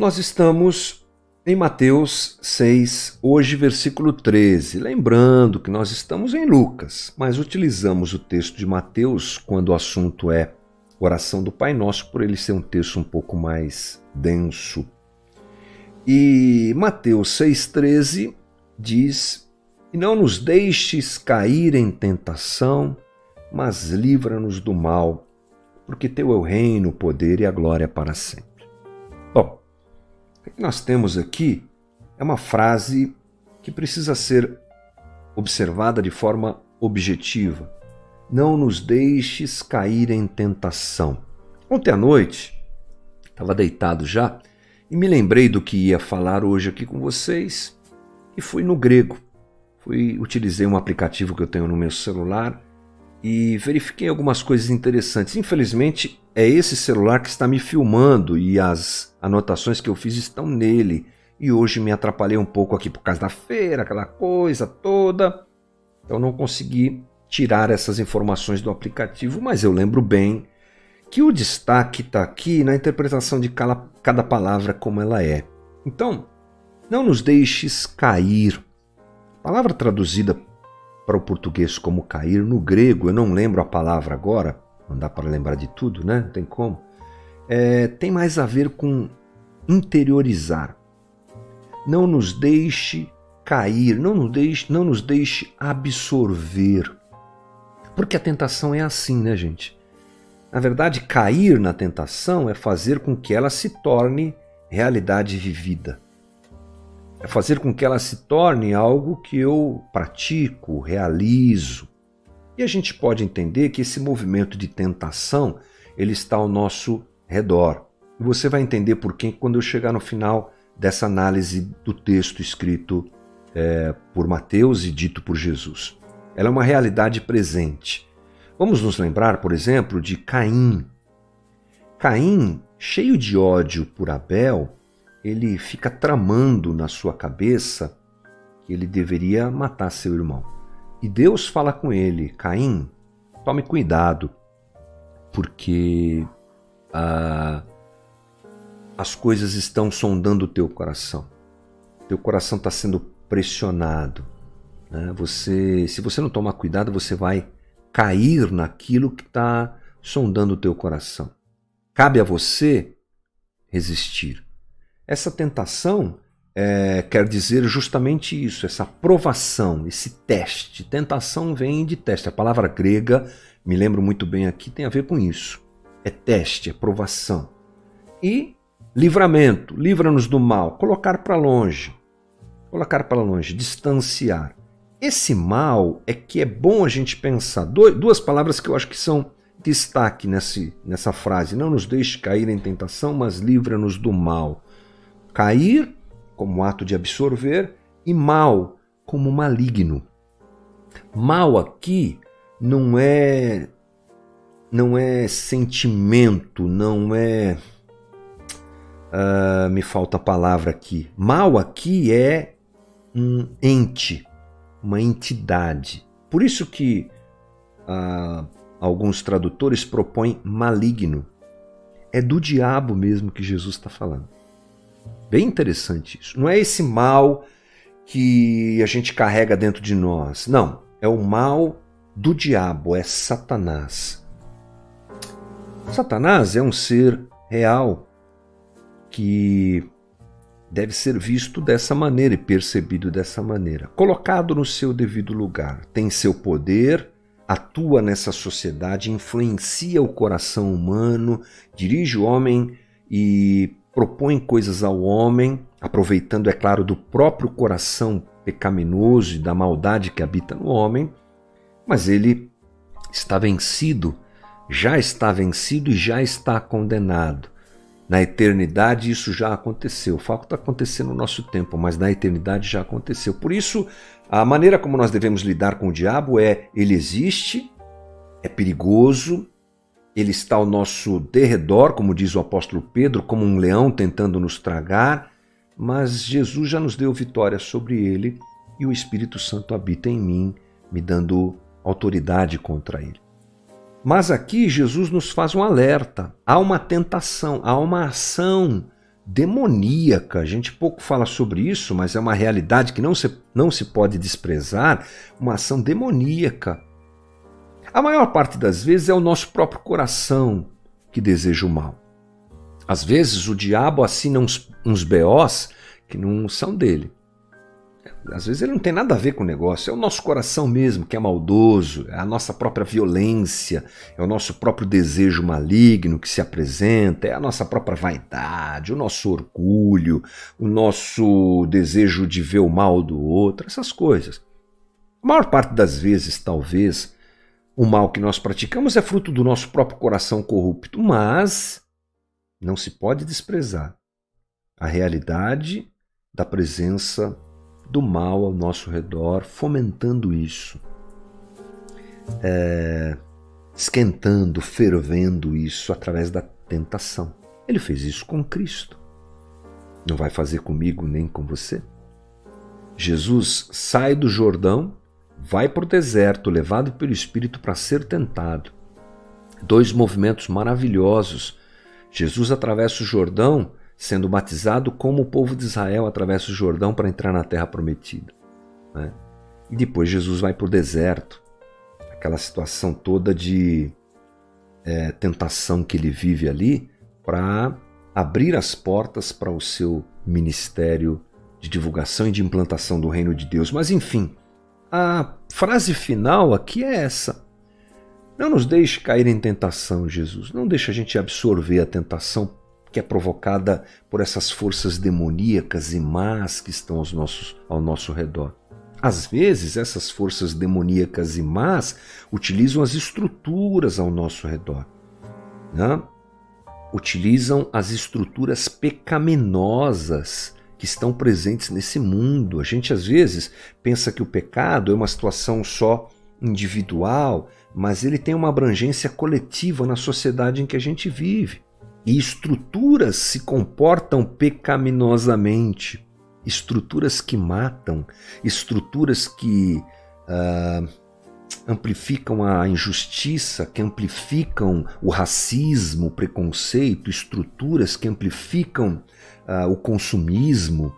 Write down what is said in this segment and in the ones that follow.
Nós estamos em Mateus 6, hoje versículo 13. Lembrando que nós estamos em Lucas, mas utilizamos o texto de Mateus quando o assunto é oração do Pai Nosso, por ele ser um texto um pouco mais denso. E Mateus 6,13 diz: E não nos deixes cair em tentação, mas livra-nos do mal, porque teu é o reino, o poder e a glória para sempre. Bom, o que nós temos aqui é uma frase que precisa ser observada de forma objetiva. Não nos deixes cair em tentação. Ontem à noite, estava deitado já e me lembrei do que ia falar hoje aqui com vocês e fui no grego. Fui, utilizei um aplicativo que eu tenho no meu celular e verifiquei algumas coisas interessantes. Infelizmente, é esse celular que está me filmando e as anotações que eu fiz estão nele. E hoje me atrapalhei um pouco aqui por causa da feira, aquela coisa toda. Então não consegui tirar essas informações do aplicativo, mas eu lembro bem que o destaque está aqui na interpretação de cada, cada palavra como ela é. Então, não nos deixes cair. Palavra traduzida para o português como cair, no grego, eu não lembro a palavra agora, não dá para lembrar de tudo, né? Não tem como. É, tem mais a ver com interiorizar. Não nos deixe cair, não nos deixe, não nos deixe absorver. Porque a tentação é assim, né, gente? Na verdade, cair na tentação é fazer com que ela se torne realidade vivida é fazer com que ela se torne algo que eu pratico, realizo. E a gente pode entender que esse movimento de tentação ele está ao nosso redor. E você vai entender por quê quando eu chegar no final dessa análise do texto escrito é, por Mateus e dito por Jesus. Ela é uma realidade presente. Vamos nos lembrar, por exemplo, de Caim. Caim, cheio de ódio por Abel, ele fica tramando na sua cabeça que ele deveria matar seu irmão. E Deus fala com ele: Caim, tome cuidado, porque ah, as coisas estão sondando o teu coração. Teu coração está sendo pressionado. Né? Você, se você não tomar cuidado, você vai cair naquilo que está sondando o teu coração. Cabe a você resistir. Essa tentação é, quer dizer justamente isso, essa provação, esse teste. Tentação vem de teste. A palavra grega, me lembro muito bem aqui, tem a ver com isso. É teste, é provação. E livramento, livra-nos do mal, colocar para longe. Colocar para longe, distanciar. Esse mal é que é bom a gente pensar. Duas palavras que eu acho que são destaque nesse, nessa frase. Não nos deixe cair em tentação, mas livra-nos do mal cair como ato de absorver e mal como maligno. Mal aqui não é não é sentimento, não é uh, me falta a palavra aqui. Mal aqui é um ente, uma entidade. Por isso que uh, alguns tradutores propõem maligno. É do diabo mesmo que Jesus está falando. Bem interessante isso. Não é esse mal que a gente carrega dentro de nós. Não. É o mal do diabo, é Satanás. Satanás é um ser real que deve ser visto dessa maneira e percebido dessa maneira. Colocado no seu devido lugar, tem seu poder, atua nessa sociedade, influencia o coração humano, dirige o homem e propõe coisas ao homem, aproveitando, é claro, do próprio coração pecaminoso e da maldade que habita no homem, mas ele está vencido, já está vencido e já está condenado. Na eternidade isso já aconteceu. O fato está acontecendo no nosso tempo, mas na eternidade já aconteceu. Por isso, a maneira como nós devemos lidar com o diabo é: ele existe, é perigoso, ele está ao nosso derredor, como diz o apóstolo Pedro, como um leão tentando nos tragar, mas Jesus já nos deu vitória sobre ele e o Espírito Santo habita em mim, me dando autoridade contra ele. Mas aqui Jesus nos faz um alerta: há uma tentação, há uma ação demoníaca. A gente pouco fala sobre isso, mas é uma realidade que não se, não se pode desprezar uma ação demoníaca. A maior parte das vezes é o nosso próprio coração que deseja o mal. Às vezes o diabo assina uns, uns BOs que não são dele. Às vezes ele não tem nada a ver com o negócio, é o nosso coração mesmo que é maldoso, é a nossa própria violência, é o nosso próprio desejo maligno que se apresenta, é a nossa própria vaidade, o nosso orgulho, o nosso desejo de ver o mal do outro, essas coisas. A maior parte das vezes, talvez, o mal que nós praticamos é fruto do nosso próprio coração corrupto, mas não se pode desprezar a realidade da presença do mal ao nosso redor, fomentando isso, é, esquentando, fervendo isso através da tentação. Ele fez isso com Cristo. Não vai fazer comigo nem com você? Jesus sai do Jordão, vai para o deserto, levado pelo Espírito para ser tentado. Dois movimentos maravilhosos. Jesus atravessa o Jordão sendo batizado como o povo de Israel atravessa o Jordão para entrar na terra prometida. Né? E depois Jesus vai para o deserto, aquela situação toda de é, tentação que ele vive ali, para abrir as portas para o seu ministério de divulgação e de implantação do reino de Deus. Mas enfim, a frase final aqui é essa. Não nos deixe cair em tentação, Jesus. Não deixe a gente absorver a tentação que é provocada por essas forças demoníacas e más que estão aos nossos, ao nosso redor. Às vezes, essas forças demoníacas e más utilizam as estruturas ao nosso redor. Né? Utilizam as estruturas pecaminosas que estão presentes nesse mundo. A gente às vezes pensa que o pecado é uma situação só individual, mas ele tem uma abrangência coletiva na sociedade em que a gente vive. E estruturas se comportam pecaminosamente, estruturas que matam, estruturas que uh, amplificam a injustiça, que amplificam o racismo, o preconceito, estruturas que amplificam o consumismo.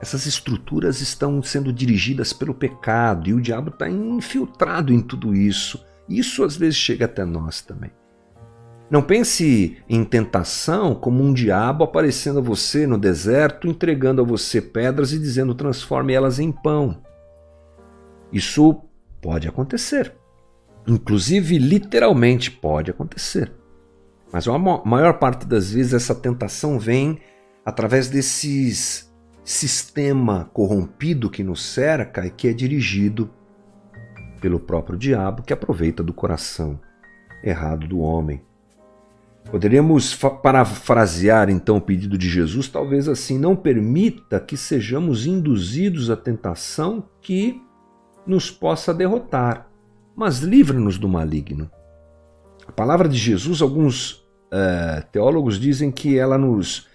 Essas estruturas estão sendo dirigidas pelo pecado e o diabo está infiltrado em tudo isso. Isso às vezes chega até nós também. Não pense em tentação como um diabo aparecendo a você no deserto, entregando a você pedras e dizendo transforme elas em pão. Isso pode acontecer. Inclusive, literalmente pode acontecer. Mas a maior parte das vezes essa tentação vem através desses sistema corrompido que nos cerca e que é dirigido pelo próprio diabo que aproveita do coração errado do homem. Poderíamos parafrasear então o pedido de Jesus, talvez assim: não permita que sejamos induzidos à tentação que nos possa derrotar, mas livra-nos do maligno. A palavra de Jesus, alguns é, teólogos dizem que ela nos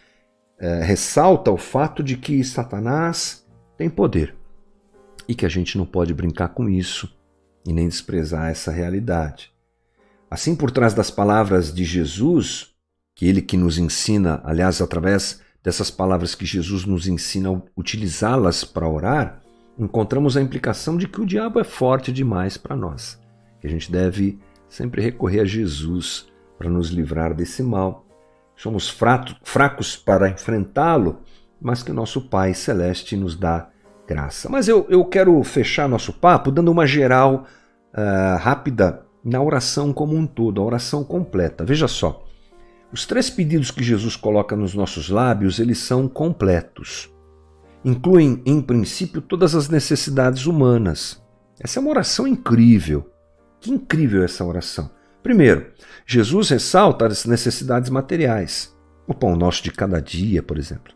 é, ressalta o fato de que Satanás tem poder e que a gente não pode brincar com isso e nem desprezar essa realidade. Assim, por trás das palavras de Jesus, que ele que nos ensina, aliás, através dessas palavras que Jesus nos ensina a utilizá-las para orar, encontramos a implicação de que o diabo é forte demais para nós, que a gente deve sempre recorrer a Jesus para nos livrar desse mal. Somos fracos para enfrentá-lo, mas que o nosso Pai Celeste nos dá graça. Mas eu, eu quero fechar nosso papo dando uma geral uh, rápida na oração como um todo, a oração completa. Veja só, os três pedidos que Jesus coloca nos nossos lábios, eles são completos. Incluem, em princípio, todas as necessidades humanas. Essa é uma oração incrível. Que incrível essa oração. Primeiro, Jesus ressalta as necessidades materiais. O pão nosso de cada dia, por exemplo.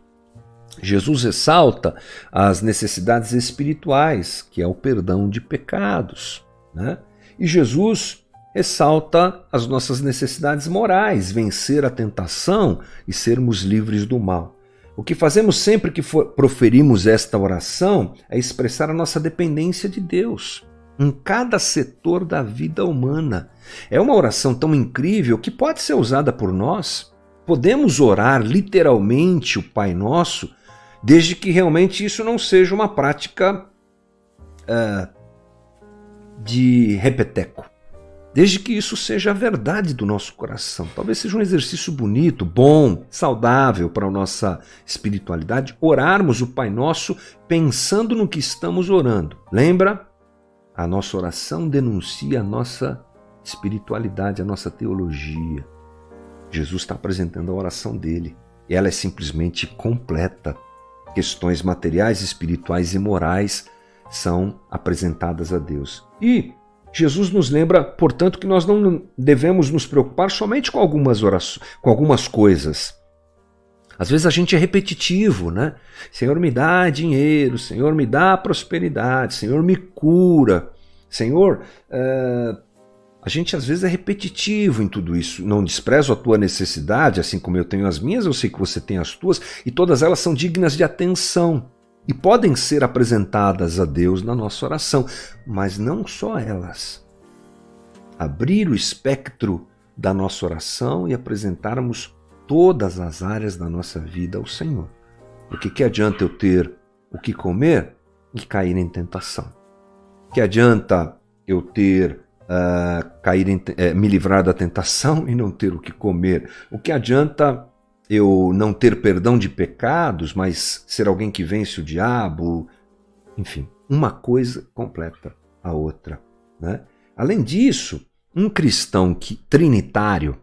Jesus ressalta as necessidades espirituais, que é o perdão de pecados. Né? E Jesus ressalta as nossas necessidades morais, vencer a tentação e sermos livres do mal. O que fazemos sempre que for, proferimos esta oração é expressar a nossa dependência de Deus em cada setor da vida humana. É uma oração tão incrível que pode ser usada por nós podemos orar literalmente o Pai Nosso, desde que realmente isso não seja uma prática uh, de repeteco. Desde que isso seja a verdade do nosso coração. Talvez seja um exercício bonito, bom, saudável para a nossa espiritualidade, orarmos o Pai Nosso pensando no que estamos orando. Lembra? A nossa oração denuncia a nossa espiritualidade, a nossa teologia. Jesus está apresentando a oração dele. Ela é simplesmente completa. Questões materiais, espirituais e morais são apresentadas a Deus. E Jesus nos lembra, portanto, que nós não devemos nos preocupar somente com algumas orações, com algumas coisas. Às vezes a gente é repetitivo, né? Senhor, me dá dinheiro, Senhor, me dá prosperidade, Senhor, me cura, Senhor, uh, a gente às vezes é repetitivo em tudo isso. Não desprezo a tua necessidade, assim como eu tenho as minhas, eu sei que você tem as tuas, e todas elas são dignas de atenção e podem ser apresentadas a Deus na nossa oração, mas não só elas. Abrir o espectro da nossa oração e apresentarmos todas as áreas da nossa vida ao Senhor. Porque que adianta eu ter o que comer e cair em tentação? Que adianta eu ter uh, cair em, uh, me livrar da tentação e não ter o que comer? O que adianta eu não ter perdão de pecados, mas ser alguém que vence o diabo? Enfim, uma coisa completa a outra. Né? Além disso, um cristão que trinitário,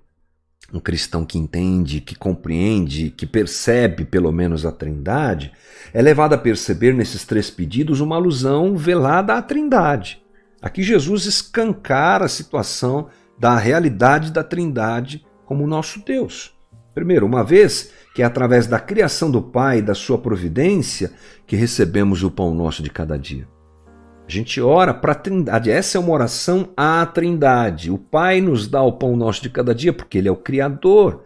um cristão que entende, que compreende, que percebe pelo menos a Trindade, é levado a perceber nesses três pedidos uma alusão velada à Trindade. Aqui Jesus escancara a situação da realidade da Trindade como nosso Deus. Primeiro, uma vez que é através da criação do Pai e da sua providência que recebemos o pão nosso de cada dia. A gente ora para a Trindade. Essa é uma oração à Trindade. O Pai nos dá o pão nosso de cada dia porque Ele é o Criador.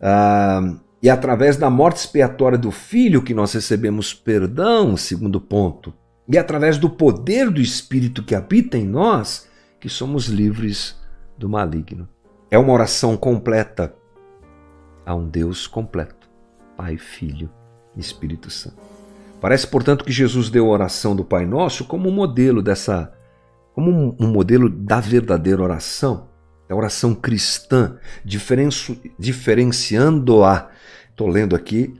Ah, e através da morte expiatória do Filho que nós recebemos perdão, segundo ponto. E através do poder do Espírito que habita em nós, que somos livres do maligno. É uma oração completa a um Deus completo, Pai, Filho e Espírito Santo. Parece, portanto, que Jesus deu a oração do Pai Nosso como um modelo dessa, como um, modelo da verdadeira oração, da oração cristã, diferenciando-a. Estou lendo aqui,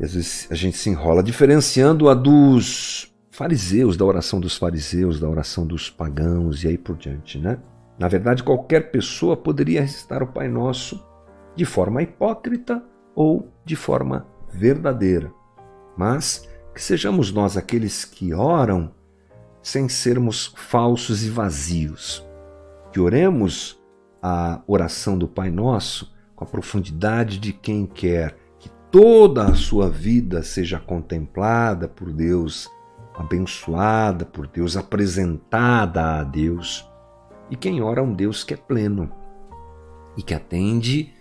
às vezes a gente se enrola, diferenciando-a dos fariseus, da oração dos fariseus, da oração dos pagãos e aí por diante, né? Na verdade, qualquer pessoa poderia recitar o Pai Nosso de forma hipócrita ou de forma verdadeira, mas que sejamos nós aqueles que oram sem sermos falsos e vazios, que oremos a oração do Pai Nosso com a profundidade de quem quer que toda a sua vida seja contemplada por Deus abençoada por Deus, apresentada a Deus. E quem ora a um Deus que é pleno e que atende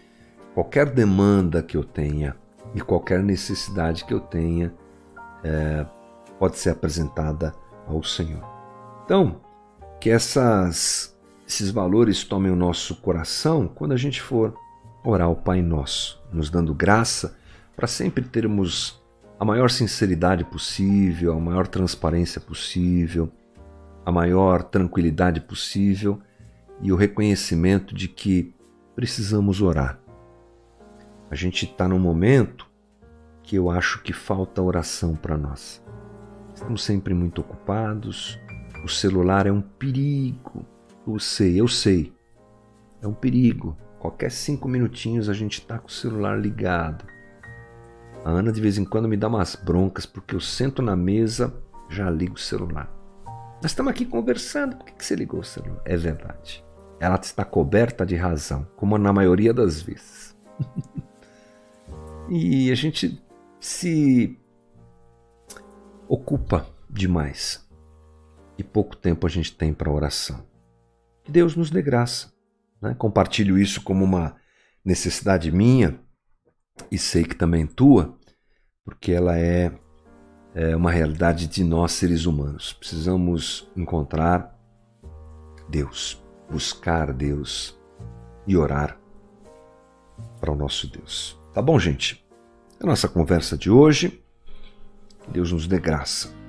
qualquer demanda que eu tenha e qualquer necessidade que eu tenha é, pode ser apresentada ao Senhor. Então, que essas, esses valores tomem o nosso coração quando a gente for orar ao Pai Nosso, nos dando graça para sempre termos a maior sinceridade possível, a maior transparência possível, a maior tranquilidade possível e o reconhecimento de que precisamos orar. A gente está num momento que eu acho que falta oração para nós. Estamos sempre muito ocupados, o celular é um perigo. Eu sei, eu sei. É um perigo. Qualquer cinco minutinhos a gente está com o celular ligado. A Ana de vez em quando me dá umas broncas porque eu sento na mesa, já ligo o celular. Nós estamos aqui conversando, por que você ligou o celular? É verdade. Ela está coberta de razão, como na maioria das vezes. e a gente se ocupa demais. E pouco tempo a gente tem para oração. Que Deus nos dê graça. Né? Compartilho isso como uma necessidade minha e sei que também tua, porque ela é, é uma realidade de nós seres humanos. Precisamos encontrar Deus, buscar Deus e orar. para o nosso Deus. Tá bom, gente? A nossa conversa de hoje. Deus nos dê graça